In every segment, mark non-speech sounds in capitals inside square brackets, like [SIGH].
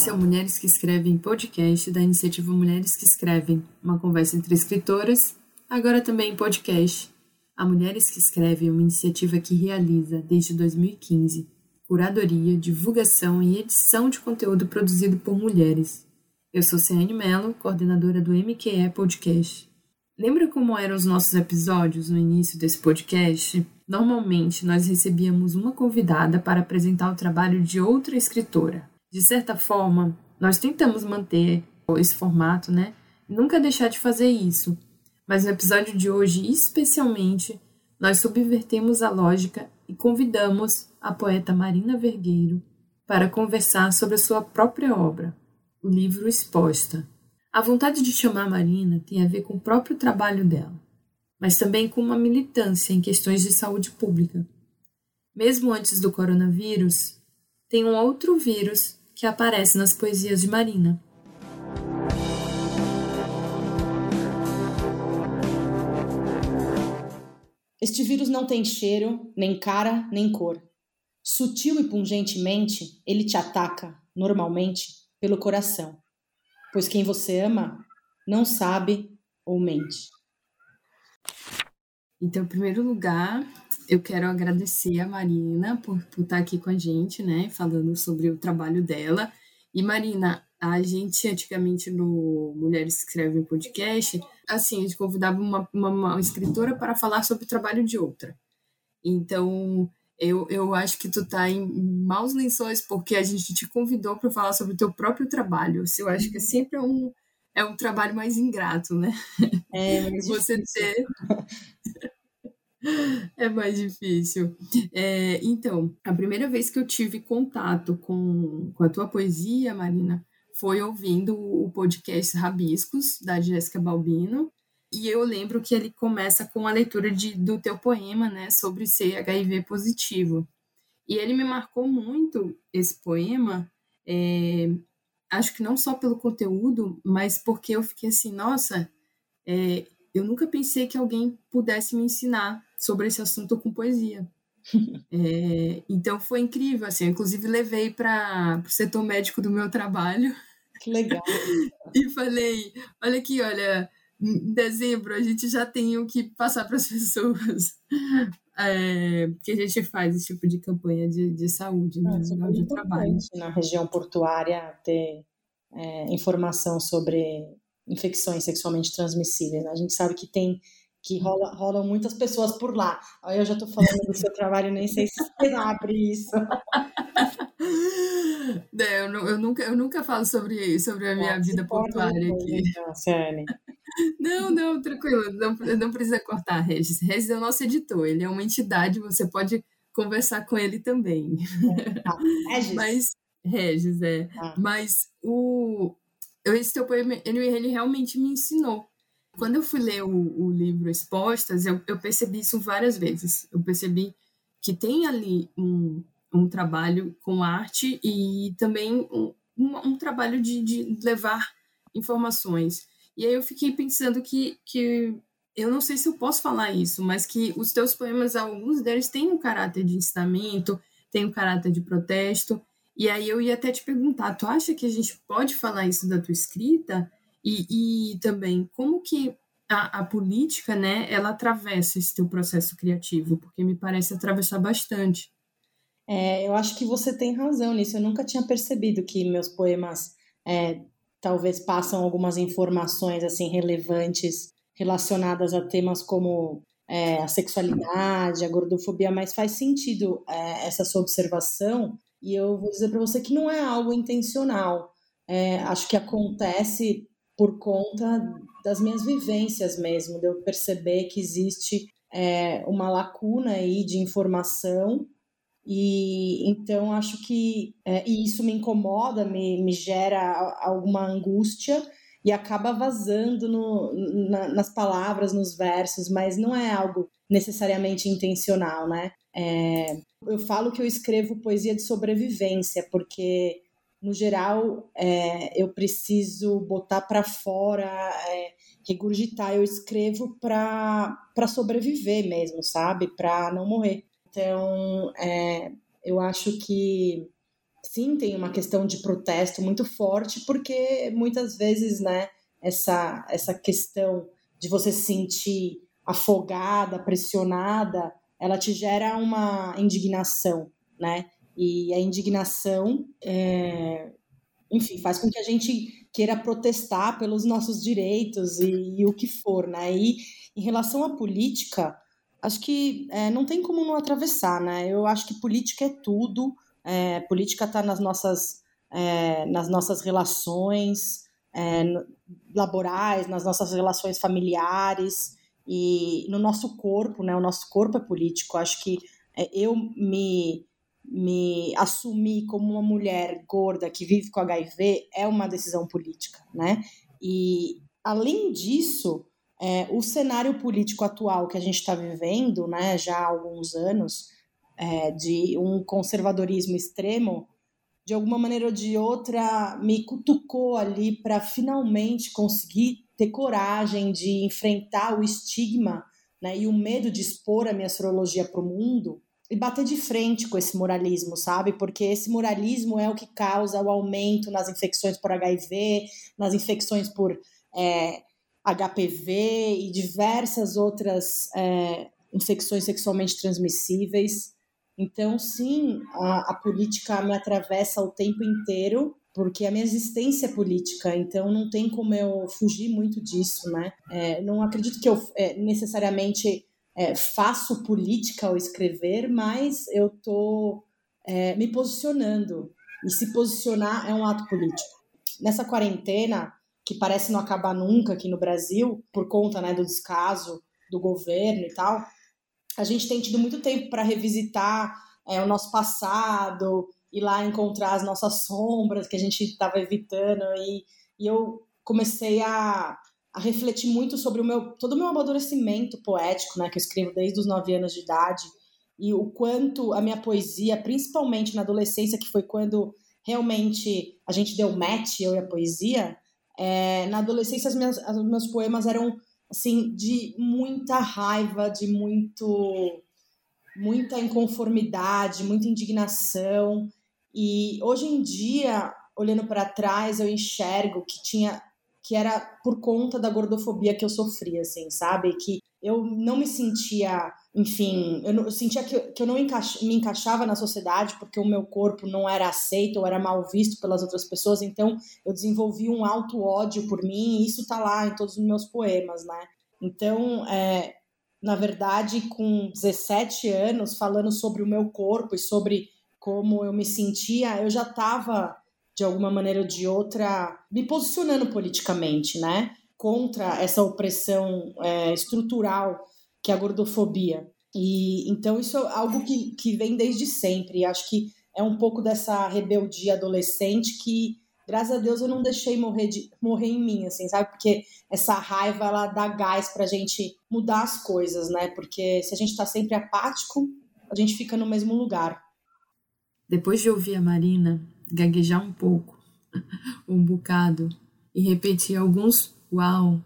Esse é o Mulheres que Escrevem podcast da iniciativa Mulheres que Escrevem, uma conversa entre escritoras, agora também em podcast. A Mulheres que Escrevem é uma iniciativa que realiza, desde 2015, curadoria, divulgação e edição de conteúdo produzido por mulheres. Eu sou Ciane Mello, coordenadora do MQE Podcast. Lembra como eram os nossos episódios no início desse podcast? Normalmente nós recebíamos uma convidada para apresentar o trabalho de outra escritora. De certa forma, nós tentamos manter esse formato, né? Nunca deixar de fazer isso. Mas no episódio de hoje, especialmente, nós subvertemos a lógica e convidamos a poeta Marina Vergueiro para conversar sobre a sua própria obra, o livro Exposta. A vontade de chamar Marina tem a ver com o próprio trabalho dela, mas também com uma militância em questões de saúde pública. Mesmo antes do coronavírus, tem um outro vírus que aparece nas poesias de Marina. Este vírus não tem cheiro, nem cara, nem cor. Sutil e pungentemente, ele te ataca, normalmente, pelo coração. Pois quem você ama não sabe ou mente. Então, em primeiro lugar, eu quero agradecer a Marina por, por estar aqui com a gente, né, falando sobre o trabalho dela. E Marina, a gente antigamente no Mulheres Escrevem Podcast, assim, a gente convidava uma, uma, uma, escritora para falar sobre o trabalho de outra. Então, eu, eu acho que tu tá em maus lençóis porque a gente te convidou para falar sobre o teu próprio trabalho. Eu acho que é sempre um, é um trabalho mais ingrato, né? É, [LAUGHS] você ter [LAUGHS] é mais difícil. É, então, a primeira vez que eu tive contato com, com a tua poesia, Marina, foi ouvindo o podcast Rabiscos, da Jéssica Balbino. E eu lembro que ele começa com a leitura de, do teu poema, né, sobre ser HIV positivo. E ele me marcou muito, esse poema, é, acho que não só pelo conteúdo, mas porque eu fiquei assim, nossa, é, eu nunca pensei que alguém pudesse me ensinar sobre esse assunto com poesia. [LAUGHS] É, então foi incrível, assim, eu inclusive levei para o setor médico do meu trabalho. Que legal. [LAUGHS] e falei, olha aqui, olha, em dezembro a gente já tem o que passar para as [LAUGHS] pessoas. É, que a gente faz esse tipo de campanha de, de saúde né, no de trabalho. Na região portuária ter é, informação sobre infecções sexualmente transmissíveis. Né? A gente sabe que tem que rola, rolam muitas pessoas por lá. Aí eu já estou falando do seu trabalho, nem sei se você abre isso. [LAUGHS] Não, eu, eu, nunca, eu nunca falo sobre, sobre a minha vida portuária aqui. [LAUGHS] Não, não, tranquilo, não, não precisa cortar, Regis. Regis é o nosso editor, ele é uma entidade, você pode conversar com ele também. É, tá. [LAUGHS] Regis. Mas, Regis, é. Tá. Mas o, esse teu poema, ele, ele realmente me ensinou quando eu fui ler o, o livro Expostas, eu, eu, percebi isso várias vezes. Eu percebi que tem ali um, um trabalho com arte e também um, um, trabalho de, de, levar informações. E aí eu fiquei pensando que, que eu não sei se eu posso falar isso, mas que os teus poemas, alguns deles têm um caráter de ensinamento, têm um caráter de protesto. E aí eu ia até te perguntar, tu acha que a gente pode falar isso da tua escrita? E, e também como que a, a, política, né, ela atravessa esse teu processo criativo, porque me parece atravessar bastante. É, eu acho que você tem razão nisso. Eu nunca tinha percebido que meus poemas é, talvez passam algumas informações assim relevantes relacionadas a temas como é, a sexualidade, a gordofobia, mas faz sentido é, essa sua observação. E eu vou dizer para você que não é algo intencional. É, acho que acontece por conta das minhas vivências mesmo, de eu perceber que existe é, uma lacuna aí de informação e então acho que é, e isso me incomoda, me, me gera alguma angústia e acaba vazando no, na, nas palavras, nos versos, mas não é algo necessariamente intencional, né? É, eu falo que eu escrevo poesia de sobrevivência, porque no geral, é, eu preciso botar para fora, é, regurgitar. Eu escrevo para sobreviver mesmo, sabe? Para não morrer. Então, é, eu acho que sim, tem uma questão de protesto muito forte, porque muitas vezes, né, essa, essa questão de você se sentir afogada, pressionada, ela te gera uma indignação, né? E a indignação, é, enfim, faz com que a gente queira protestar pelos nossos direitos e, e o que for, né? E em relação à política, acho que é, não tem como não atravessar, né? Eu acho que política é tudo, é, política está nas nossas, é, nas nossas relações é, laborais, nas nossas relações familiares e no nosso corpo, né? O nosso corpo é político. Acho que é, eu me me assumir como uma mulher gorda que vive com HIV é uma decisão política, né? E além disso, é, o cenário político atual que a gente está vivendo, né, já há alguns anos, é, de um conservadorismo extremo, de alguma maneira ou de outra, me cutucou ali para finalmente conseguir ter coragem de enfrentar o estigma né, e o medo de expor a minha astrologia para o mundo e bater de frente com esse moralismo, sabe? Porque esse moralismo é o que causa o aumento nas infecções por HIV, nas infecções por é, HPV e diversas outras é, infecções sexualmente transmissíveis. Então, sim, a, a, política me atravessa o tempo inteiro, porque a minha existência é política, então não tem como eu fugir muito disso, né? É, não acredito que eu é, necessariamente é, faço política ao escrever, mas eu estou é, me posicionando. E se posicionar é um ato político. Nessa quarentena, que parece não acabar nunca aqui no Brasil, por conta né, do descaso do governo e tal, a gente tem tido muito tempo para revisitar é, o nosso passado, ir lá encontrar as nossas sombras que a gente estava evitando. E, e eu comecei a, a refletir muito sobre o meu, todo o meu amadurecimento poético, né, que eu escrevo desde os nove anos de idade, e o quanto a minha poesia, principalmente na adolescência, que foi quando realmente a gente deu match, eu e a poesia, é, na adolescência as minhas, os meus poemas eram assim, de muita raiva, de muito muita inconformidade, muita indignação. E hoje em dia, olhando para trás, eu enxergo que tinha que era por conta da gordofobia que eu sofria, assim, sabe? Que eu não me sentia, enfim, eu, não, eu sentia que, que eu não encaixa, me encaixava na sociedade porque o meu corpo não era aceito ou era mal visto pelas outras pessoas, então eu desenvolvi um alto ódio por mim e isso tá lá em todos os meus poemas, né? Então, é, na verdade, com 17 anos, falando sobre o meu corpo e sobre como eu me sentia, eu já estava, de alguma maneira ou de outra, me posicionando politicamente, né? contra essa opressão é, estrutural que é a gordofobia. E então isso é algo que, que vem desde sempre. E acho que é um pouco dessa rebeldia adolescente que, graças a Deus, eu não deixei morrer, de, morrer em mim, assim, sabe? Porque essa raiva ela dá gás pra gente mudar as coisas, né? Porque se a gente tá sempre apático, a gente fica no mesmo lugar. Depois de ouvir a Marina gaguejar um pouco, [LAUGHS] um bocado, e repetir alguns Uau!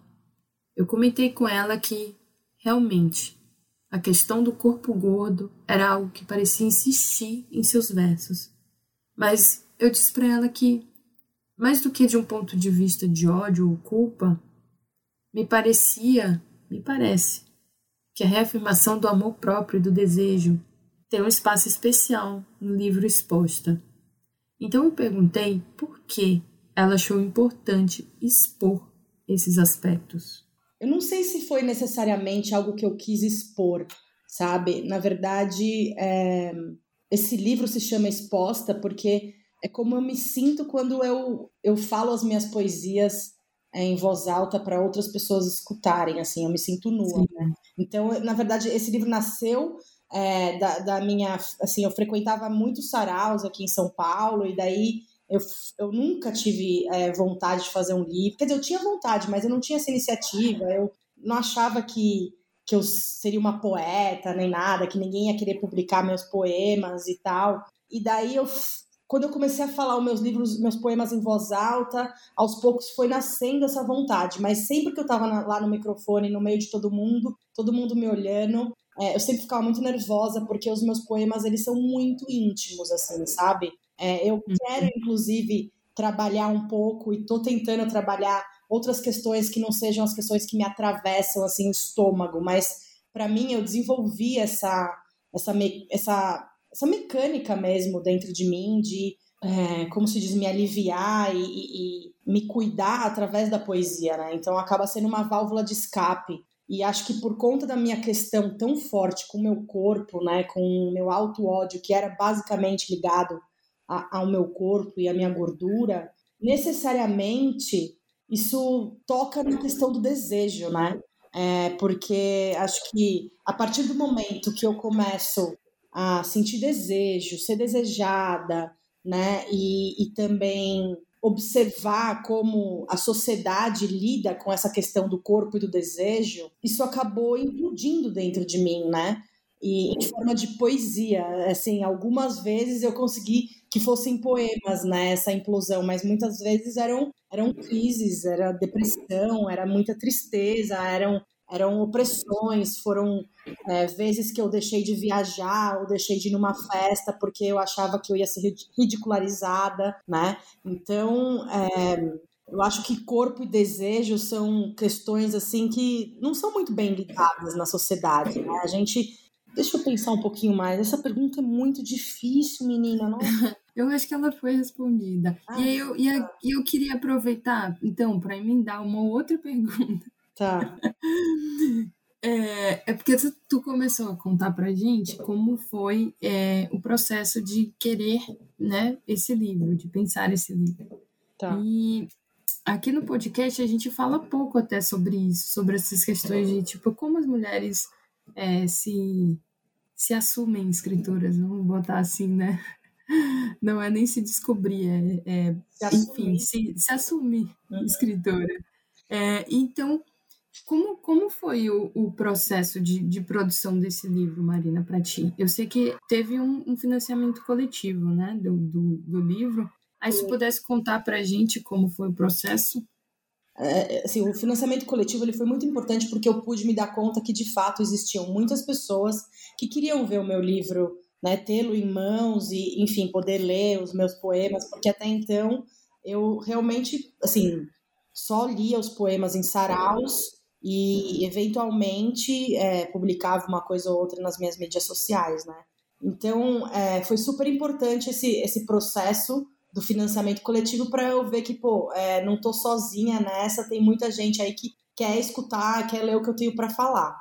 Eu comentei com ela que, realmente, a questão do corpo gordo era algo que parecia insistir em seus versos. Mas eu disse para ela que, mais do que de um ponto de vista de ódio ou culpa, me parecia, me parece, que a reafirmação do amor próprio e do desejo tem um espaço especial no livro Exposta. Então eu perguntei por que ela achou importante expor esses aspectos? Eu não sei se foi necessariamente algo que eu quis expor, sabe? Na verdade, é... esse livro se chama Exposta porque é como eu me sinto quando eu, eu falo as minhas poesias é, em voz alta para outras pessoas escutarem, assim, eu me sinto nua, né? Então, na verdade, esse livro nasceu é, da, da minha, assim, eu frequentava muitos saraus aqui em São Paulo, e daí eu, eu nunca tive é, vontade de fazer um livro. Quer dizer, eu tinha vontade, mas eu não tinha essa iniciativa. Eu não achava que, que eu seria uma poeta nem nada, que ninguém ia querer publicar meus poemas e tal. E daí eu quando eu comecei a falar os meus livros, meus poemas em voz alta, aos poucos foi nascendo essa vontade. Mas sempre que eu estava lá no microfone, no meio de todo mundo, todo mundo me olhando, é, eu sempre ficava muito nervosa porque os meus poemas eles são muito íntimos, assim, sabe? É, eu uhum. quero, inclusive, trabalhar um pouco e estou tentando trabalhar outras questões que não sejam as questões que me atravessam assim o estômago, mas para mim eu desenvolvi essa essa essa essa mecânica mesmo dentro de mim de é, como se diz me aliviar e, e, e, me cuidar através da poesia, né? Então acaba sendo uma válvula de escape e acho que por conta da minha questão tão forte com o meu corpo, né, com o meu auto ódio que era basicamente ligado a, ao meu corpo e à minha gordura, necessariamente isso toca na questão do desejo, né? É, porque acho que a partir do momento que eu começo a sentir desejo, ser desejada, né? E, e também observar como a sociedade lida com essa questão do corpo e do desejo, isso acabou implodindo dentro de mim, né? E em forma de poesia, assim, algumas vezes eu consegui que fossem poemas, né, essa implosão, mas muitas vezes eram eram crises, era depressão, era muita tristeza, eram eram opressões, foram é, vezes que eu deixei de viajar ou deixei de ir numa festa porque eu achava que eu ia ser ridicularizada, né? Então, é, eu acho que corpo e desejo são questões assim que não são muito bem ligadas na sociedade. Né? A gente Deixa eu pensar um pouquinho mais. Essa pergunta é muito difícil, menina. [LAUGHS] Eu acho que ela foi respondida. Ah, e eu, e eu queria aproveitar, então, para emendar uma outra [LAUGHS] pergunta. Tá. É, é porque tu, tu, começou a contar pra gente como foi é, o processo de querer né, esse livro, de pensar esse livro. Tá. E aqui no podcast a gente fala pouco até sobre isso, sobre essas questões de tipo como as mulheres é, se, se assumem escritoras, vamos botar assim, né? Não é nem se descobrir, é, é se enfim, se, se assumir uhum. escritora. É, então, como, como foi o, o processo de, de produção desse livro, Marina, para ti? Eu sei que teve um, um financiamento coletivo, né, do, do, do livro. Aí, se pudesse contar para a gente como foi o processo. É, assim, o financiamento coletivo ele foi muito importante porque eu pude me dar conta que, de fato, existiam muitas pessoas que queriam ver o meu livro, né, tê-lo em mãos e, enfim, poder ler os meus poemas, porque até então eu realmente, assim, só lia os poemas em saraus e eventualmente é, publicava uma coisa ou outra nas minhas mídias sociais, né? Então é, foi super importante esse, esse processo do financiamento coletivo para eu ver que, pô, é, não tô sozinha nessa, tem muita gente aí que quer escutar, quer ler o que eu tenho para falar.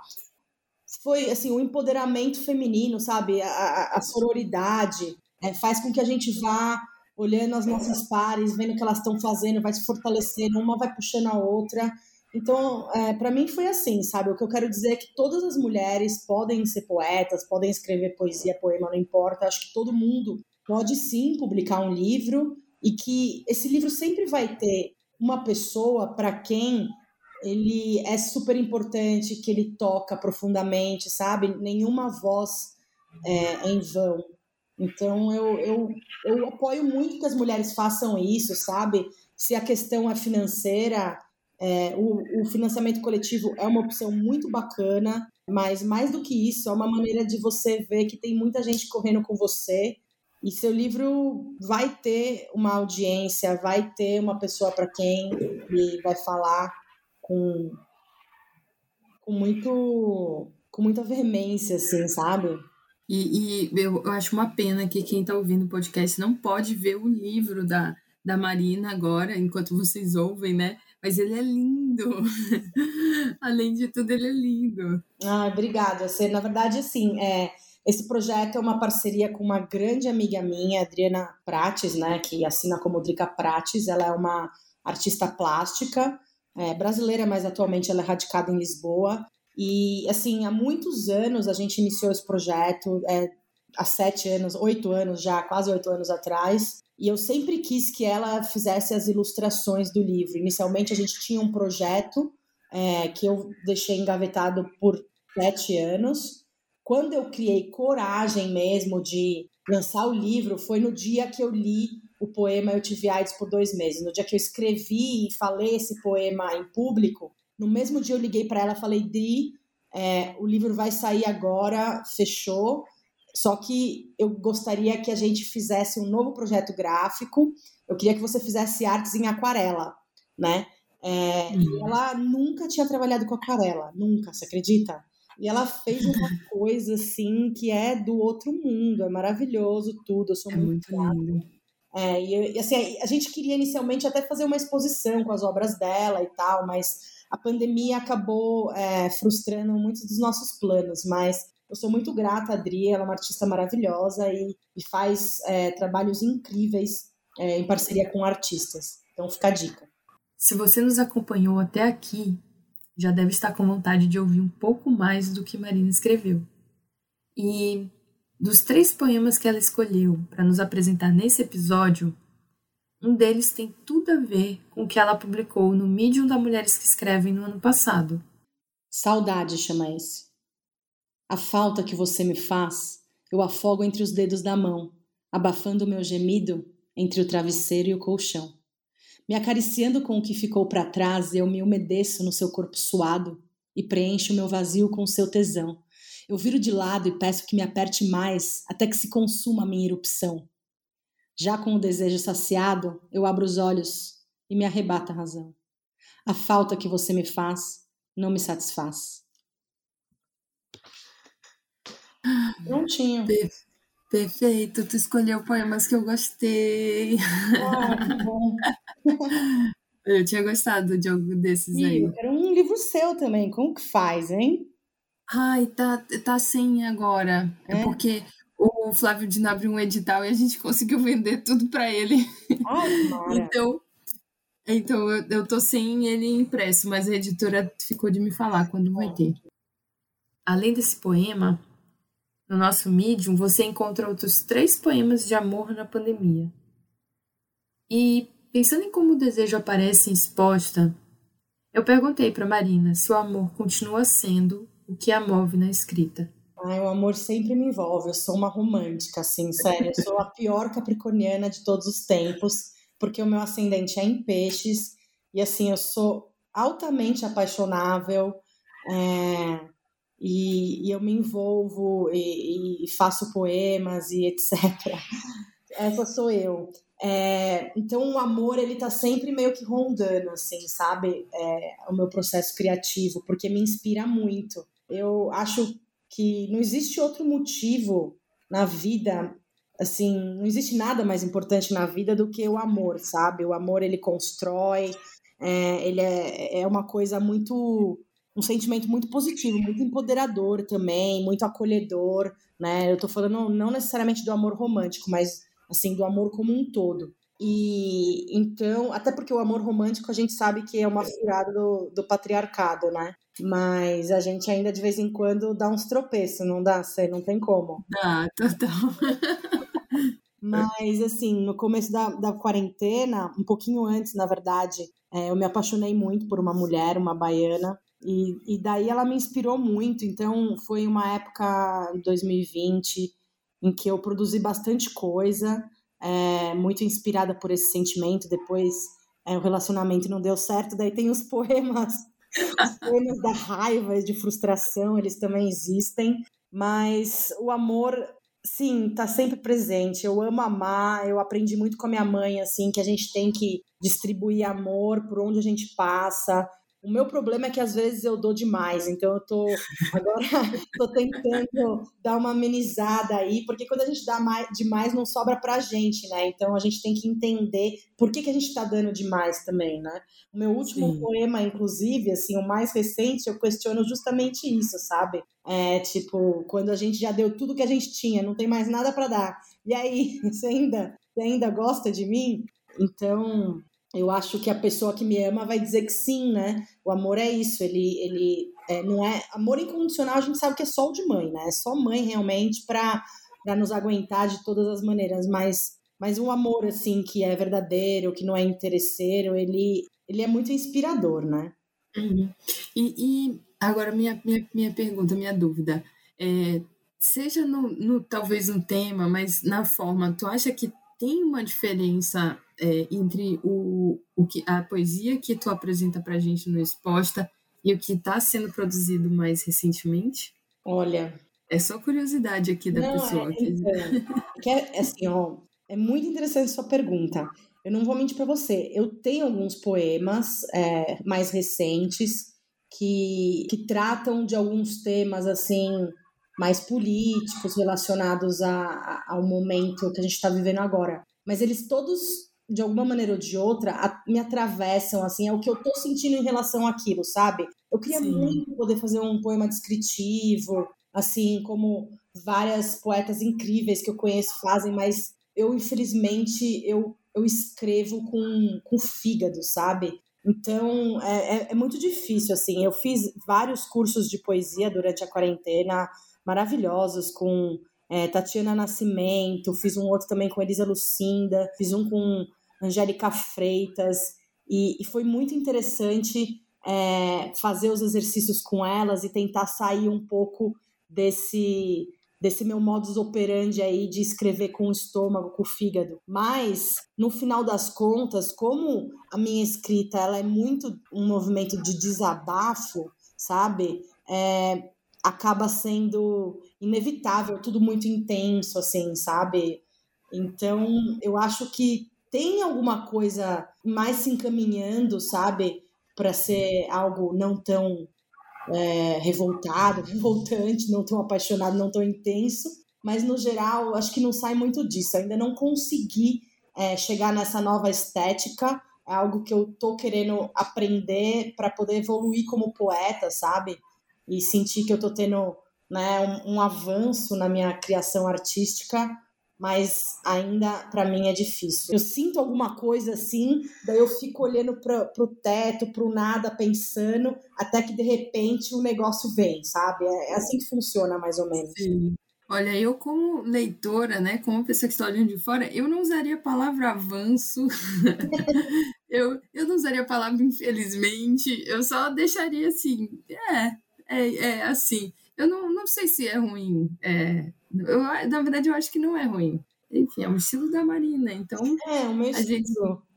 Foi, assim, o empoderamento feminino, sabe? A, a sororidade é, faz com que a gente vá olhando as nossas pares, vendo o que elas estão fazendo, vai se fortalecendo, uma vai puxando a outra. Então, é, para mim foi assim, sabe? O que eu quero dizer é que todas as mulheres podem ser poetas, podem escrever poesia, poema, não importa. Acho que todo mundo pode sim publicar um livro e que esse livro sempre vai ter uma pessoa para quem ele é super importante, que ele toca profundamente, sabe? Nenhuma voz é, em vão. Então, eu, eu, eu apoio muito que as mulheres façam isso, sabe? Se a questão é financeira, é, o, o, financiamento coletivo é uma opção muito bacana, mas mais do que isso, é uma maneira de você ver que tem muita gente correndo com você e seu livro vai ter uma audiência, vai ter uma pessoa para quem ele vai falar com, com muito com muita veemência, assim, sabe? E, e eu, eu acho uma pena que quem está ouvindo o podcast não pode ver o livro da, da Marina agora, enquanto vocês ouvem, né? Mas ele é lindo. [LAUGHS] Além de tudo, ele é lindo. Ah, obrigada. Você, na verdade, assim, é, esse projeto é uma parceria com uma grande amiga minha, Adriana Prates, né? Que assina como Drica Prates. Ela é uma artista plástica é, brasileira, mas atualmente ela é radicada em Lisboa. E, assim, há muitos anos a gente iniciou esse projeto, é, há sete anos, oito anos já, quase oito anos atrás. E eu sempre quis que ela fizesse as ilustrações do livro. Inicialmente a gente tinha um projeto é, que eu deixei engavetado por sete anos. Quando eu criei coragem mesmo de lançar o livro, foi no dia que eu li o poema Eu Tive AIDS por dois meses. No dia que eu escrevi e falei esse poema em público, no mesmo dia eu liguei para ela falei: Dri, é, o livro vai sair agora, fechou. Só que eu gostaria que a gente fizesse um novo projeto gráfico. Eu queria que você fizesse artes em aquarela, né? É, uhum. E ela nunca tinha trabalhado com aquarela, nunca, você acredita? E ela fez uma [LAUGHS] coisa assim que é do outro mundo, é maravilhoso tudo. Eu sou é muito, muito lindo. É, e assim, a gente queria inicialmente até fazer uma exposição com as obras dela e tal, mas a pandemia acabou é, frustrando muitos dos nossos planos. Mas eu sou muito grata a Adri, ela é uma artista maravilhosa e, e faz é, trabalhos incríveis é, em parceria com artistas. Então fica a dica. Se você nos acompanhou até aqui, já deve estar com vontade de ouvir um pouco mais do que Marina escreveu. E dos três poemas que ela escolheu para nos apresentar nesse episódio, um deles tem tudo a ver com o que ela publicou no Medium da Mulheres que Escrevem no ano passado. Saudade chama esse. A falta que você me faz, eu afogo entre os dedos da mão, abafando o meu gemido entre o travesseiro e o colchão. Me acariciando com o que ficou para trás, eu me umedeço no seu corpo suado e preencho o meu vazio com seu tesão. Eu viro de lado e peço que me aperte mais até que se consuma a minha erupção. Já com o desejo saciado, eu abro os olhos e me arrebata a razão. A falta que você me faz não me satisfaz. Prontinho. Perfeito, tu escolheu poemas que eu gostei. Ah, bom. [LAUGHS] eu tinha gostado de algum desses aí. Era um livro seu também, como que faz, hein? Ai, tá, tá sem agora. É, é porque o Flávio Dino abriu um edital e a gente conseguiu vender tudo para ele. Ai, então, então eu, eu tô sem ele impresso, mas a editora ficou de me falar quando vai ter. Além desse poema, no nosso Medium, você encontra outros três poemas de amor na pandemia. E, pensando em como o desejo aparece em exposta, eu perguntei para Marina se o amor continua sendo o que a move na escrita. Ai, o amor sempre me envolve. Eu sou uma romântica, assim, sério. Eu sou a pior capricorniana de todos os tempos, porque o meu ascendente é em peixes. E, assim, eu sou altamente apaixonável. É, e, e eu me envolvo e, e, faço poemas e etc. [LAUGHS] Essa sou eu. É, então o amor ele tá sempre meio que rondando, assim, sabe? É, o meu processo criativo, porque me inspira muito. Eu acho que não existe outro motivo na vida, assim, não existe nada mais importante na vida do que o amor, sabe? O amor ele constrói, é, ele é, é uma coisa muito um sentimento muito positivo, muito empoderador também, muito acolhedor, né? Eu tô falando não necessariamente do amor romântico, mas assim, do amor como um todo. E então, até porque o amor romântico a gente sabe que é uma furada do, do patriarcado, né? Mas a gente ainda de vez em quando dá uns tropeços, não dá? Você não tem como. Dá, total. [LAUGHS] Mas, assim, no começo da, da quarentena, um pouquinho antes, na verdade, é, eu me apaixonei muito por uma mulher, uma baiana, e, e daí ela me inspirou muito. Então, foi uma época, 2020, em que eu produzi bastante coisa, é, muito inspirada por esse sentimento. Depois, é, o relacionamento não deu certo, daí tem os [LAUGHS] poemas, os poemas da raiva, de frustração, eles também existem. Mas o amor sim, tá sempre presente. Eu amo amar, eu aprendi muito com a minha mãe, assim, que a gente tem que distribuir amor por onde a gente passa, o meu problema é que às vezes eu dou demais, então eu tô [LAUGHS] agora tô tentando dar uma amenizada aí, porque quando a gente dá mais, demais não sobra pra gente, né? Então a gente tem que entender por que, que a gente tá dando demais também, né? O meu último Sim. poema, inclusive, assim, o mais recente, eu questiono justamente isso, sabe? É tipo, quando a gente já deu tudo que a gente tinha, não tem mais nada para dar. E aí, [LAUGHS] você ainda, você ainda gosta de mim? Então, eu acho que a pessoa que me ama vai dizer que sim, né? O amor é isso, ele, ele é, não é amor incondicional. A gente sabe que é só o de mãe, né? É só mãe realmente para nos aguentar de todas as maneiras. Mas, mas um amor assim que é verdadeiro, que não é interesseiro, ele, ele é muito inspirador, né? Uhum. E, e, agora minha, minha, minha pergunta, minha dúvida, é, seja no, no talvez no tema, mas na forma, tu acha que tem uma diferença é, entre o, o que, a poesia que tu apresenta para a gente no Exposta e o que está sendo produzido mais recentemente? Olha, É só curiosidade aqui da não, pessoa. É, então, que é, assim, ó, é muito interessante sua pergunta. Eu não vou mentir para você. Eu tenho alguns poemas é, mais recentes que, que tratam de alguns temas assim mais políticos relacionados a, a, ao momento que a gente está vivendo agora. Mas eles todos, de alguma maneira ou de outra, a, me atravessam, assim, é o que eu estou sentindo em relação àquilo, sabe? Eu queria Sim. muito poder fazer um poema descritivo, assim como várias poetas incríveis que eu conheço fazem, mas eu, infelizmente, eu, eu escrevo com, com fígado, sabe? Então, é, é, é muito difícil, assim. Eu fiz vários cursos de poesia durante a quarentena, maravilhosos, com é, Tatiana Nascimento, fiz um outro também com Elisa Lucinda, fiz um com Angélica Freitas, e, e foi muito interessante é, fazer os exercícios com elas e tentar sair um pouco desse desse meu modus operandi aí de escrever com o estômago, com o fígado. Mas, no final das contas, como a minha escrita ela é muito um movimento de desabafo, sabe? É, acaba sendo inevitável, tudo muito intenso, assim, sabe? Então, eu acho que tem alguma coisa mais se encaminhando, sabe? Para ser algo não tão é, revoltado, [LAUGHS] revoltante, não tão apaixonado, não tão intenso, mas no geral acho que não sai muito disso. ainda não consegui é, chegar nessa nova estética. É algo que eu tô querendo aprender para poder evoluir como poeta, sabe? E sentir que eu tô tendo né, um, um avanço na minha criação artística mas ainda para mim é difícil. Eu sinto alguma coisa assim, daí eu fico olhando para o teto, para o nada, pensando, até que de repente o negócio vem, sabe? É, é assim que funciona mais ou menos. Sim. Olha, eu como leitora, né, como pessoa que está olhando de fora, eu não usaria a palavra avanço, [LAUGHS] eu, eu não usaria a palavra infelizmente, eu só deixaria assim, é, é, é assim. Eu não, não sei se é ruim, é, eu, na verdade, eu acho que não é ruim. Enfim, é o estilo da Marina, então. É, o meu estilo. Gente,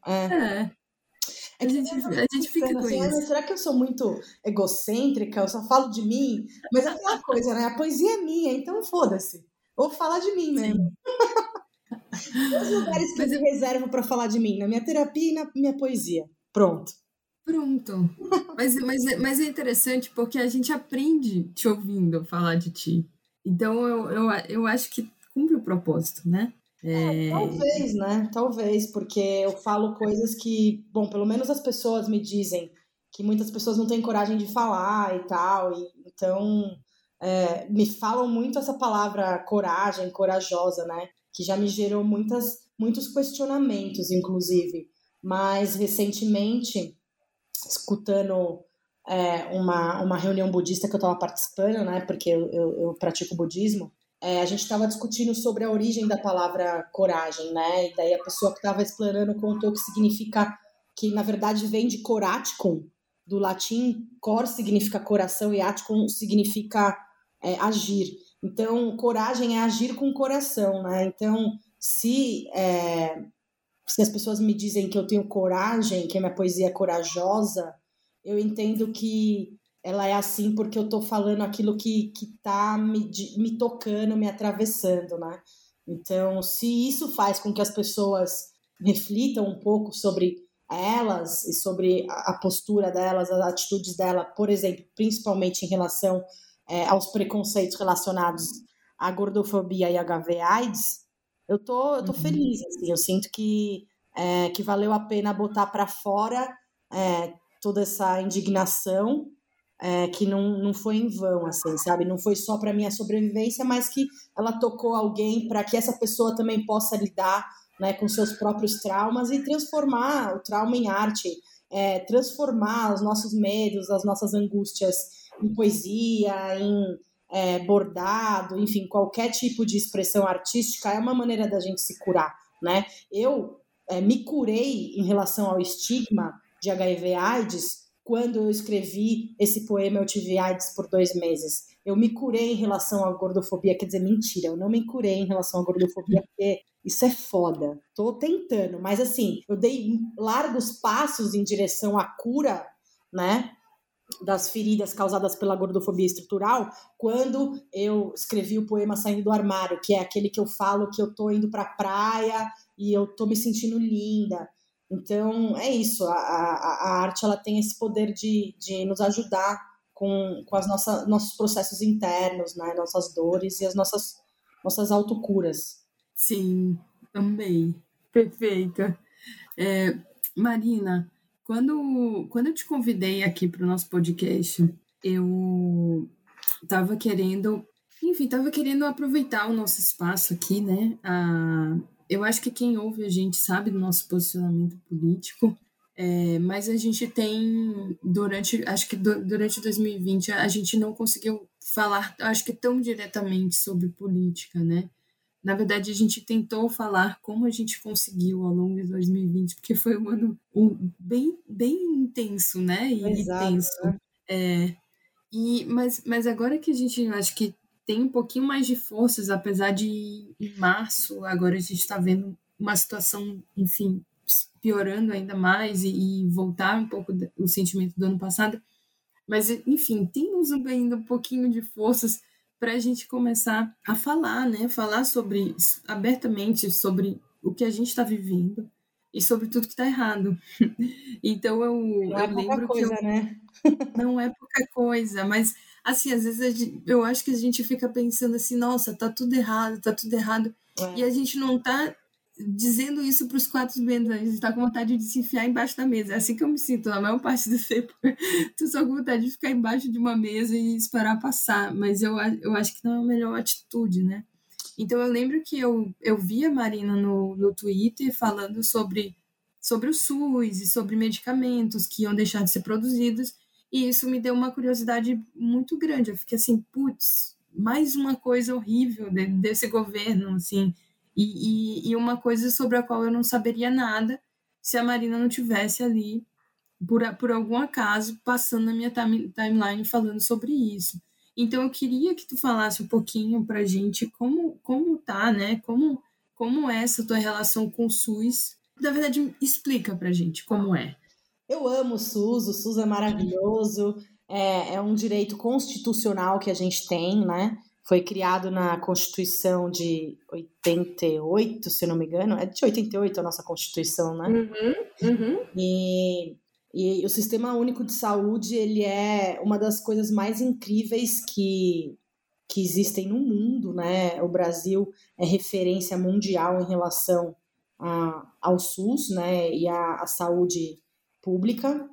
é. é. É a gente, a gente fica com assim, isso. será que eu sou muito egocêntrica? Eu só falo de mim? Mas é aquela coisa, né? A poesia é minha, então foda-se. Vou falar de mim mesmo. Os lugares que Mas eu reservo para falar de mim, na minha terapia e na minha poesia. Pronto. Pronto. mas, mas, mas é interessante porque a gente aprende te ouvindo falar de ti. Então eu, eu, eu acho que cumpre o propósito, né? É... É, talvez, né? Talvez, porque eu falo coisas que, bom, pelo menos as pessoas me dizem que muitas pessoas não têm coragem de falar e tal, e, então é, me falam muito essa palavra coragem, corajosa, né? Que já me gerou muitas, muitos questionamentos, inclusive. Mas recentemente, escutando é, uma, uma reunião budista que eu estava participando, né, porque eu, eu, eu pratico budismo, é, a gente estava discutindo sobre a origem da palavra coragem, né, e daí a pessoa que estava explanando contou que significa, que na verdade vem de coraticum, do latim, cor significa coração e aticum significa é, agir. Então, coragem é agir com coração, né, então se... É, se as pessoas me dizem que eu tenho coragem, que a minha poesia é corajosa, eu entendo que ela é assim porque eu estou falando aquilo que está me, me tocando, me atravessando, né? Então, se isso faz com que as pessoas reflitam um pouco sobre elas e sobre a postura delas, as atitudes dela, por exemplo, principalmente em relação é, aos preconceitos relacionados à gordofobia e HIV/AIDS, eu tô, eu tô uhum. feliz, assim, eu sinto que, é, que valeu a pena botar para fora é, toda essa indignação é, que não, não foi em vão, assim, sabe? Não foi só para minha sobrevivência, mas que ela tocou alguém para que essa pessoa também possa lidar né, com seus próprios traumas e transformar o trauma em arte, é, transformar os nossos medos, as nossas angústias em poesia, em é, bordado, enfim, qualquer tipo de expressão artística é uma maneira da gente se curar, né? Eu é, me curei em relação ao estigma de HIV/AIDS quando eu escrevi esse poema Eu tive AIDS por dois meses. Eu me curei em relação à gordofobia, quer dizer, mentira, eu não me curei em relação à gordofobia, [LAUGHS] porque isso é foda. Tô tentando, mas assim, eu dei largos passos em direção à cura, né? Das feridas causadas pela gordofobia estrutural quando eu escrevi o poema Saindo do Armário, que é aquele que eu falo que eu tô indo pra praia e eu tô me sentindo linda. Então, é isso, a, a, a arte ela tem esse poder de, de nos ajudar com, com as nossas, nossos processos internos, né? nossas dores e as nossas, nossas autocuras. Sim, amei. Perfeita. É, Marina, quando, quando eu te convidei aqui para o nosso podcast, eu estava querendo, enfim, estava querendo aproveitar o nosso espaço aqui, né? A, eu acho que quem ouve a gente sabe do nosso posicionamento político, é, mas a gente tem, durante, acho que do, durante 2020, a gente não conseguiu falar, acho que tão diretamente sobre política, né? Na verdade, a gente tentou falar como a gente conseguiu ao longo de 2020, porque foi um ano bem, bem intenso, né? E Exato, tenso. Né? É, e, mas, mas agora que a gente acho que tem um pouquinho mais de forças, apesar de em março, agora a gente está vendo uma situação, enfim, piorando ainda mais e, e voltar um pouco o sentimento do ano passado. Mas, enfim, temos ainda um pouquinho de forças para a gente começar a falar, né? Falar sobre abertamente sobre o que a gente está vivendo e sobre tudo que está errado. [LAUGHS] então eu, não é eu lembro coisa, que eu, né? [LAUGHS] não é pouca coisa, mas assim às vezes gente, eu acho que a gente fica pensando assim, nossa, tá tudo errado, tá tudo errado, é. e a gente não tá dizendo isso para os quatro ventos, a gente está com vontade de se enfiar embaixo da mesa. É assim que eu me sinto na maior parte do [LAUGHS] tempo. Estou só com vontade de ficar embaixo de uma mesa e esperar passar, mas eu, eu acho que não é a melhor atitude, né? Então eu lembro que eu, eu vi a Marina no, no Twitter falando sobre, sobre o SUS e sobre medicamentos que iam deixar de ser produzidos, e isso me deu uma curiosidade muito grande. Eu fiquei assim, putz, mais uma coisa horrível desse governo, assim, e, e, e, uma coisa sobre a qual eu não saberia nada se a Marina não tivesse ali, por, por algum acaso, passando na minha time, timeline falando sobre isso. Então eu queria que tu falasse um pouquinho pra gente como, como tá, né? Como, como é essa tua relação com o SUS. Na verdade, explica pra gente como é. Eu amo o SUS, o SUS é maravilhoso, é, é um direito constitucional que a gente tem, né? Foi criado na Constituição de 88, se não me engano. É de 88 a nossa Constituição, né? Uhum, uhum. E, e o Sistema Único de Saúde, ele é uma das coisas mais incríveis que, que existem no mundo, né? O Brasil é referência mundial em relação a, ao SUS, né? E à, saúde pública.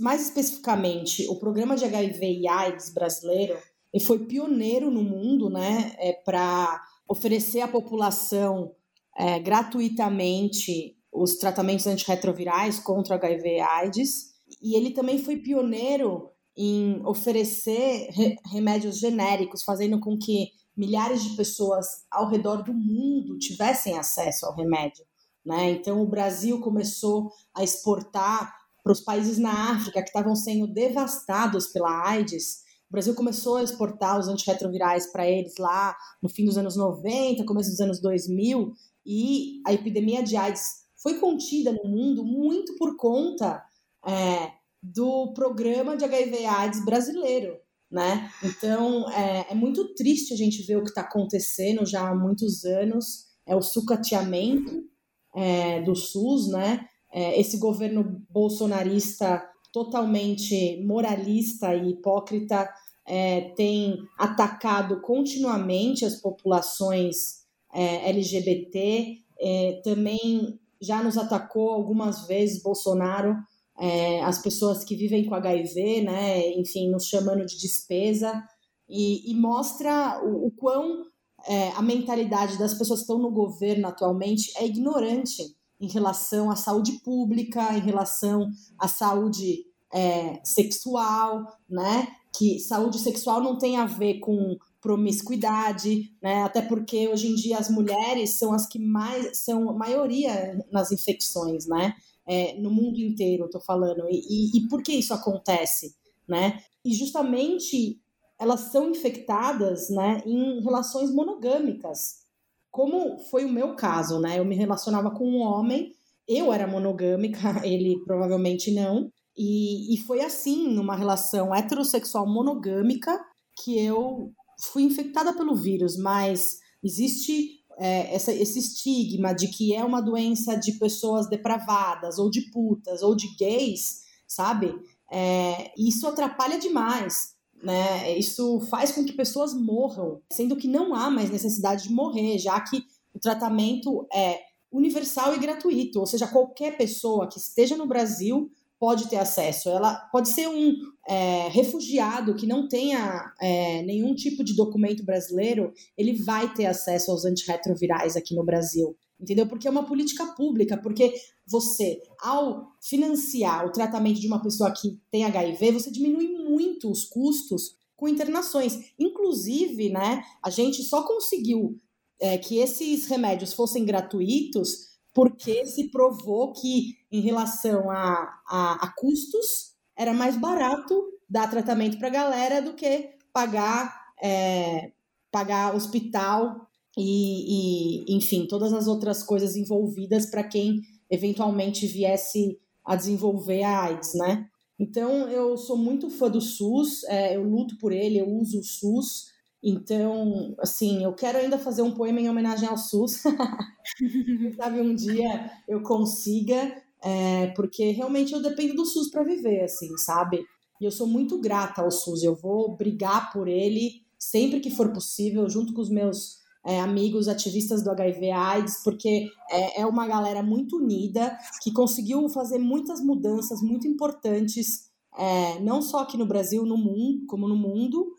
Mais especificamente, o programa de HIV e AIDS brasileiro e foi pioneiro no mundo né, é, para oferecer à população é, gratuitamente os tratamentos antirretrovirais contra HIV e AIDS. E ele também foi pioneiro em oferecer re remédios genéricos, fazendo com que milhares de pessoas ao redor do mundo tivessem acesso ao remédio. Né? Então, o Brasil começou a exportar para os países na África que estavam sendo devastados pela AIDS o Brasil começou a exportar os antirretrovirais para eles lá no fim dos anos 90, começo dos anos 2000, e a epidemia de AIDS foi contida no mundo muito por conta é, do programa de HIV/AIDS brasileiro. Né? Então é, é, muito triste a gente ver o que está acontecendo já há muitos anos, é o sucateamento é, do SUS, né? É, esse governo bolsonarista totalmente moralista e hipócrita é, tem atacado continuamente as populações é, LGBT, é, também já nos atacou algumas vezes Bolsonaro, é, as pessoas que vivem com HIV, né, enfim, nos chamando de despesa, e, e mostra o, o quão é, a mentalidade das pessoas que estão no governo atualmente é ignorante em relação à saúde pública, em relação à saúde é, sexual, né? Que saúde sexual não tem a ver com promiscuidade, né? Até porque hoje em dia as mulheres são as que mais são a maioria nas infecções, né? É, no mundo inteiro, tô falando. E, e, e por que isso acontece, né? E justamente elas são infectadas, né, em relações monogâmicas, como foi o meu caso, né? Eu me relacionava com um homem, eu era monogâmica, [LAUGHS] ele provavelmente não, E, e foi assim, numa relação heterossexual monogâmica, que eu fui infectada pelo vírus, mas existe é, essa, esse estigma de que é uma doença de pessoas depravadas, ou de putas, ou de gays, sabe? É, isso atrapalha demais. Né? Isso faz com que pessoas morram, sendo que não há mais necessidade de morrer, já que o tratamento é universal e gratuito, ou seja, qualquer pessoa que esteja no Brasil pode ter acesso. Ela pode ser um é, refugiado que não tenha é, nenhum tipo de documento brasileiro, ele vai ter acesso aos antirretrovirais aqui no Brasil. Entendeu? Porque é uma política pública, porque você, ao financiar o tratamento de uma pessoa que tem HIV, você diminui muito os custos com internações. Inclusive, né, a gente só conseguiu é, que esses remédios fossem gratuitos porque se provou que, em relação a, a, a custos, era mais barato dar tratamento para a galera do que pagar, é, pagar hospital e, e, enfim, todas as outras coisas envolvidas para quem eventualmente viesse a desenvolver a AIDS, né? Então, eu sou muito fã do SUS, é, eu luto por ele, eu uso o SUS, então, assim, eu quero ainda fazer um poema em homenagem ao SUS. [LAUGHS] sabe, um dia eu consiga, é, porque realmente eu dependo do SUS para viver, assim, sabe? E eu sou muito grata ao SUS. Eu vou brigar por ele sempre que for possível, junto com os meus é, amigos ativistas do HIV/AIDS, porque é, é uma galera muito unida que conseguiu fazer muitas mudanças muito importantes, é, não só aqui no Brasil, no mundo, como no mundo.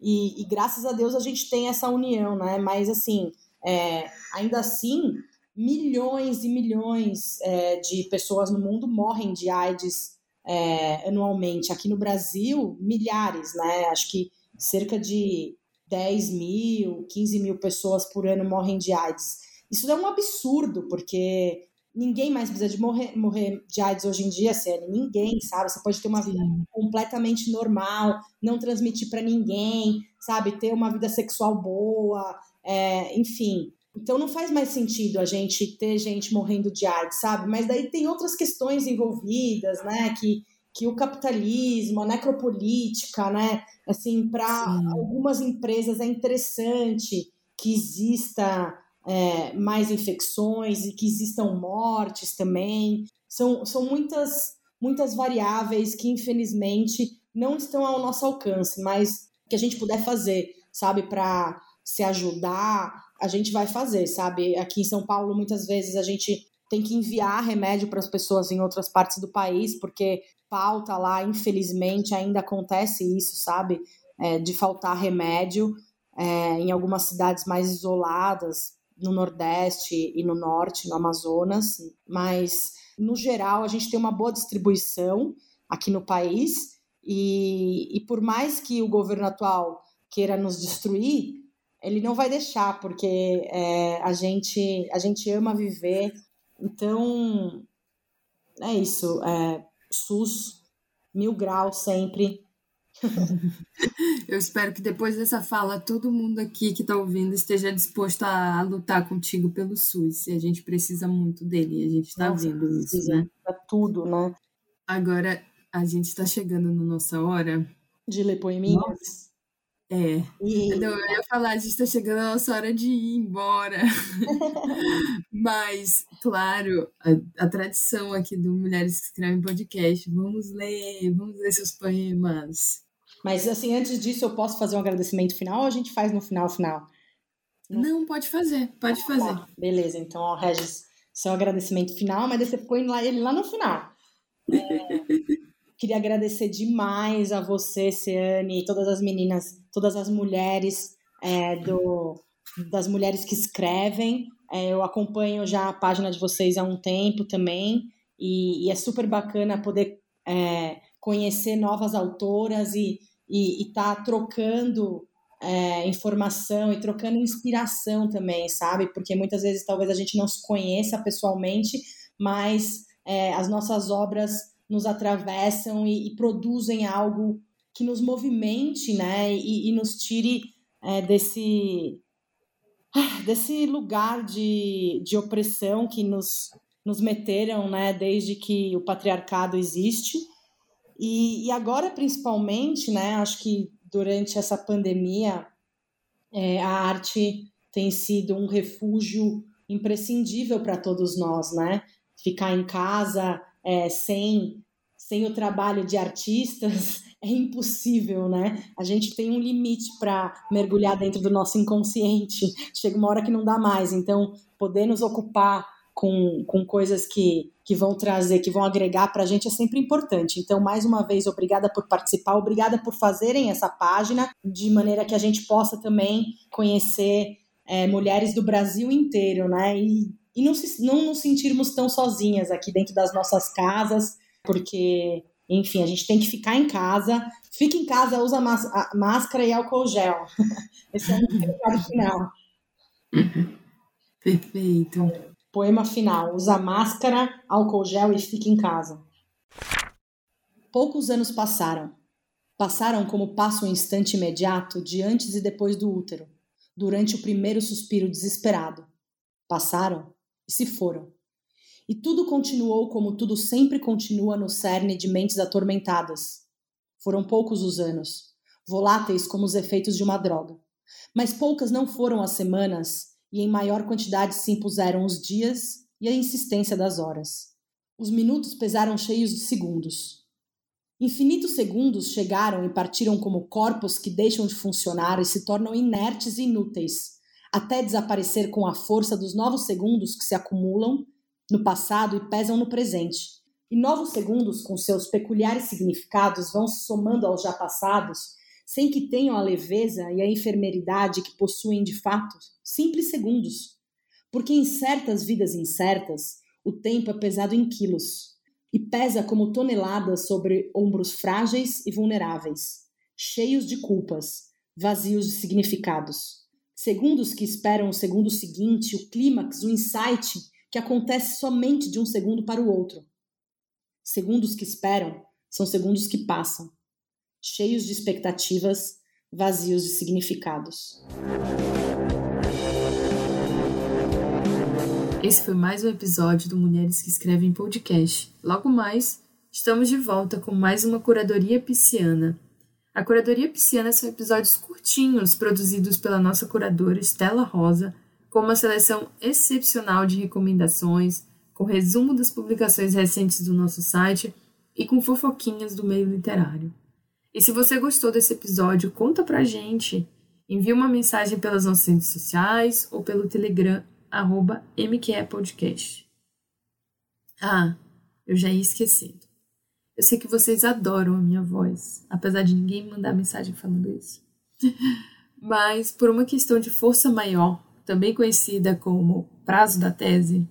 E, e, graças a Deus a gente tem essa união, né? Mas assim, é, ainda assim, milhões e milhões é, de pessoas no mundo morrem de AIDS é, anualmente. Aqui no Brasil, milhares, né? Acho que cerca de 10 mil, 15 mil pessoas por ano morrem de AIDS. Isso é um absurdo, porque ninguém mais precisa de morrer, morrer de AIDS hoje em dia, sério. Ninguém, sabe? Você pode ter uma vida completamente normal, não transmitir para ninguém, sabe? Ter uma vida sexual boa, é, enfim. Então não faz mais sentido a gente ter gente morrendo de AIDS, sabe? Mas daí tem outras questões envolvidas, né? Que, que o capitalismo, a necropolítica, né? Assim, para algumas empresas é interessante que exista é, mais infecções e que existam mortes também. São, são muitas, muitas variáveis que, infelizmente, não estão ao nosso alcance, mas que a gente puder fazer, sabe, para se ajudar, a gente vai fazer, sabe? Aqui em São Paulo, muitas vezes a gente tem que enviar remédio para as pessoas em outras partes do país, porque falta lá, infelizmente, ainda acontece isso, sabe? É, de faltar remédio é, em algumas cidades mais isoladas, no Nordeste e no Norte, no Amazonas, mas no geral a gente tem uma boa distribuição aqui no país e, e por mais que o governo atual queira nos destruir, ele não vai deixar, porque é, a, gente, a gente ama viver. Então, é isso. É, SUS, mil graus sempre. [LAUGHS] Eu espero que depois dessa fala todo mundo aqui que está ouvindo esteja disposto a, lutar contigo pelo SUS. E a gente precisa muito dele, a gente está vendo isso, né? Para tudo, né? Agora a gente está chegando na nossa hora de ler poeminhas. É. E... eu ia falar, a gente está chegando a nossa hora de ir embora. [LAUGHS] Mas, claro, a, a, tradição aqui do Mulheres que Escrevem Podcast, vamos ler, vamos ler seus poemas. Mas, assim, antes disso, eu posso fazer um agradecimento final ou a gente faz no final, final? Não, pode fazer, pode tá, fazer. Tá, beleza, então, ó, Regis, seu agradecimento final, mas você põe ele lá no final. É, [LAUGHS] queria agradecer demais a você, Ciane, todas as meninas, todas as mulheres é, do, das mulheres que escrevem. É, eu acompanho já a página de vocês há um tempo também, e, e é super bacana poder é, conhecer novas autoras e e estar tá trocando é, informação e trocando inspiração também, sabe? Porque muitas vezes talvez a gente não se conheça pessoalmente, mas é, as nossas obras nos atravessam e, e, produzem algo que nos movimente, né? E, e nos tire é, desse desse lugar de, de opressão que nos, nos meteram, né? Desde que o patriarcado existe E, e agora, principalmente, né, acho que durante essa pandemia, é, a arte tem sido um refúgio imprescindível para todos nós, né? Ficar em casa é, sem, sem o trabalho de artistas [LAUGHS] é impossível, né? A gente tem um limite para mergulhar dentro do nosso inconsciente. Chega uma hora que não dá mais. Então, poder nos ocupar com, com coisas que, que vão trazer, que vão agregar para a gente é sempre importante. Então, mais uma vez, obrigada por participar, obrigada por fazerem essa página, de maneira que a gente possa também conhecer é, mulheres do Brasil inteiro, né? E, e não, se, não nos sentirmos tão sozinhas aqui dentro das nossas casas, porque, enfim, a gente tem que ficar em casa. Fica em casa, usa máscara e álcool gel. [LAUGHS] Esse é o recado final. Perfeito. Poema final: usa máscara, álcool gel e fique em casa. Poucos anos passaram. Passaram como passa um instante imediato de antes e depois do útero, durante o primeiro suspiro desesperado. Passaram e se foram. E tudo continuou como tudo sempre continua no cerne de mentes atormentadas. Foram poucos os anos, voláteis como os efeitos de uma droga. Mas poucas não foram as semanas e em maior quantidade se impuseram os dias e a insistência das horas. Os minutos pesaram cheios de segundos. Infinitos segundos chegaram e partiram como corpos que deixam de funcionar e se tornam inertes e inúteis, até desaparecer com a força dos novos segundos que se acumulam no passado e pesam no presente. E novos segundos, com seus peculiares significados, vão se somando aos já passados sem que tenham a leveza e a enfermeridade que possuem de fato simples segundos. Porque em certas vidas incertas, o tempo é pesado em quilos e pesa como toneladas sobre ombros frágeis e vulneráveis, cheios de culpas, vazios de significados. Segundos que esperam o segundo seguinte, o clímax, o insight que acontece somente de um segundo para o outro. Segundos que esperam são segundos que passam cheios de expectativas, vazios de significados. Esse foi mais um episódio do Mulheres que Escrevem Podcast. Logo mais, estamos de volta com mais uma curadoria pisciana. A curadoria pisciana são episódios curtinhos produzidos pela nossa curadora Estela Rosa, com uma seleção excepcional de recomendações, com resumo das publicações recentes do nosso site e com fofoquinhas do meio literário. E se você gostou desse episódio, conta pra gente. Envie uma mensagem pelas nossas redes sociais ou pelo Telegram, arroba mqepodcast. Ah, eu já ia esquecido. Eu sei que vocês adoram a minha voz, apesar de ninguém mandar mensagem falando isso. [LAUGHS] Mas, por uma questão de força maior, também conhecida como prazo da tese,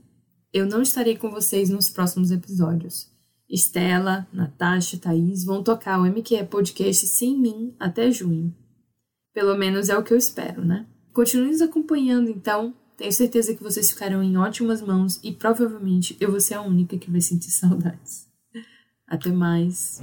eu não estarei com vocês nos próximos episódios. Estela, Natasha e Thaís vão tocar o MQE Podcast sem mim até junho. Pelo menos é o que eu espero, né? Continue nos acompanhando, então. Tenho certeza que vocês ficarão em ótimas mãos e provavelmente eu vou ser a única que vai sentir [LAUGHS] saudades. Até mais.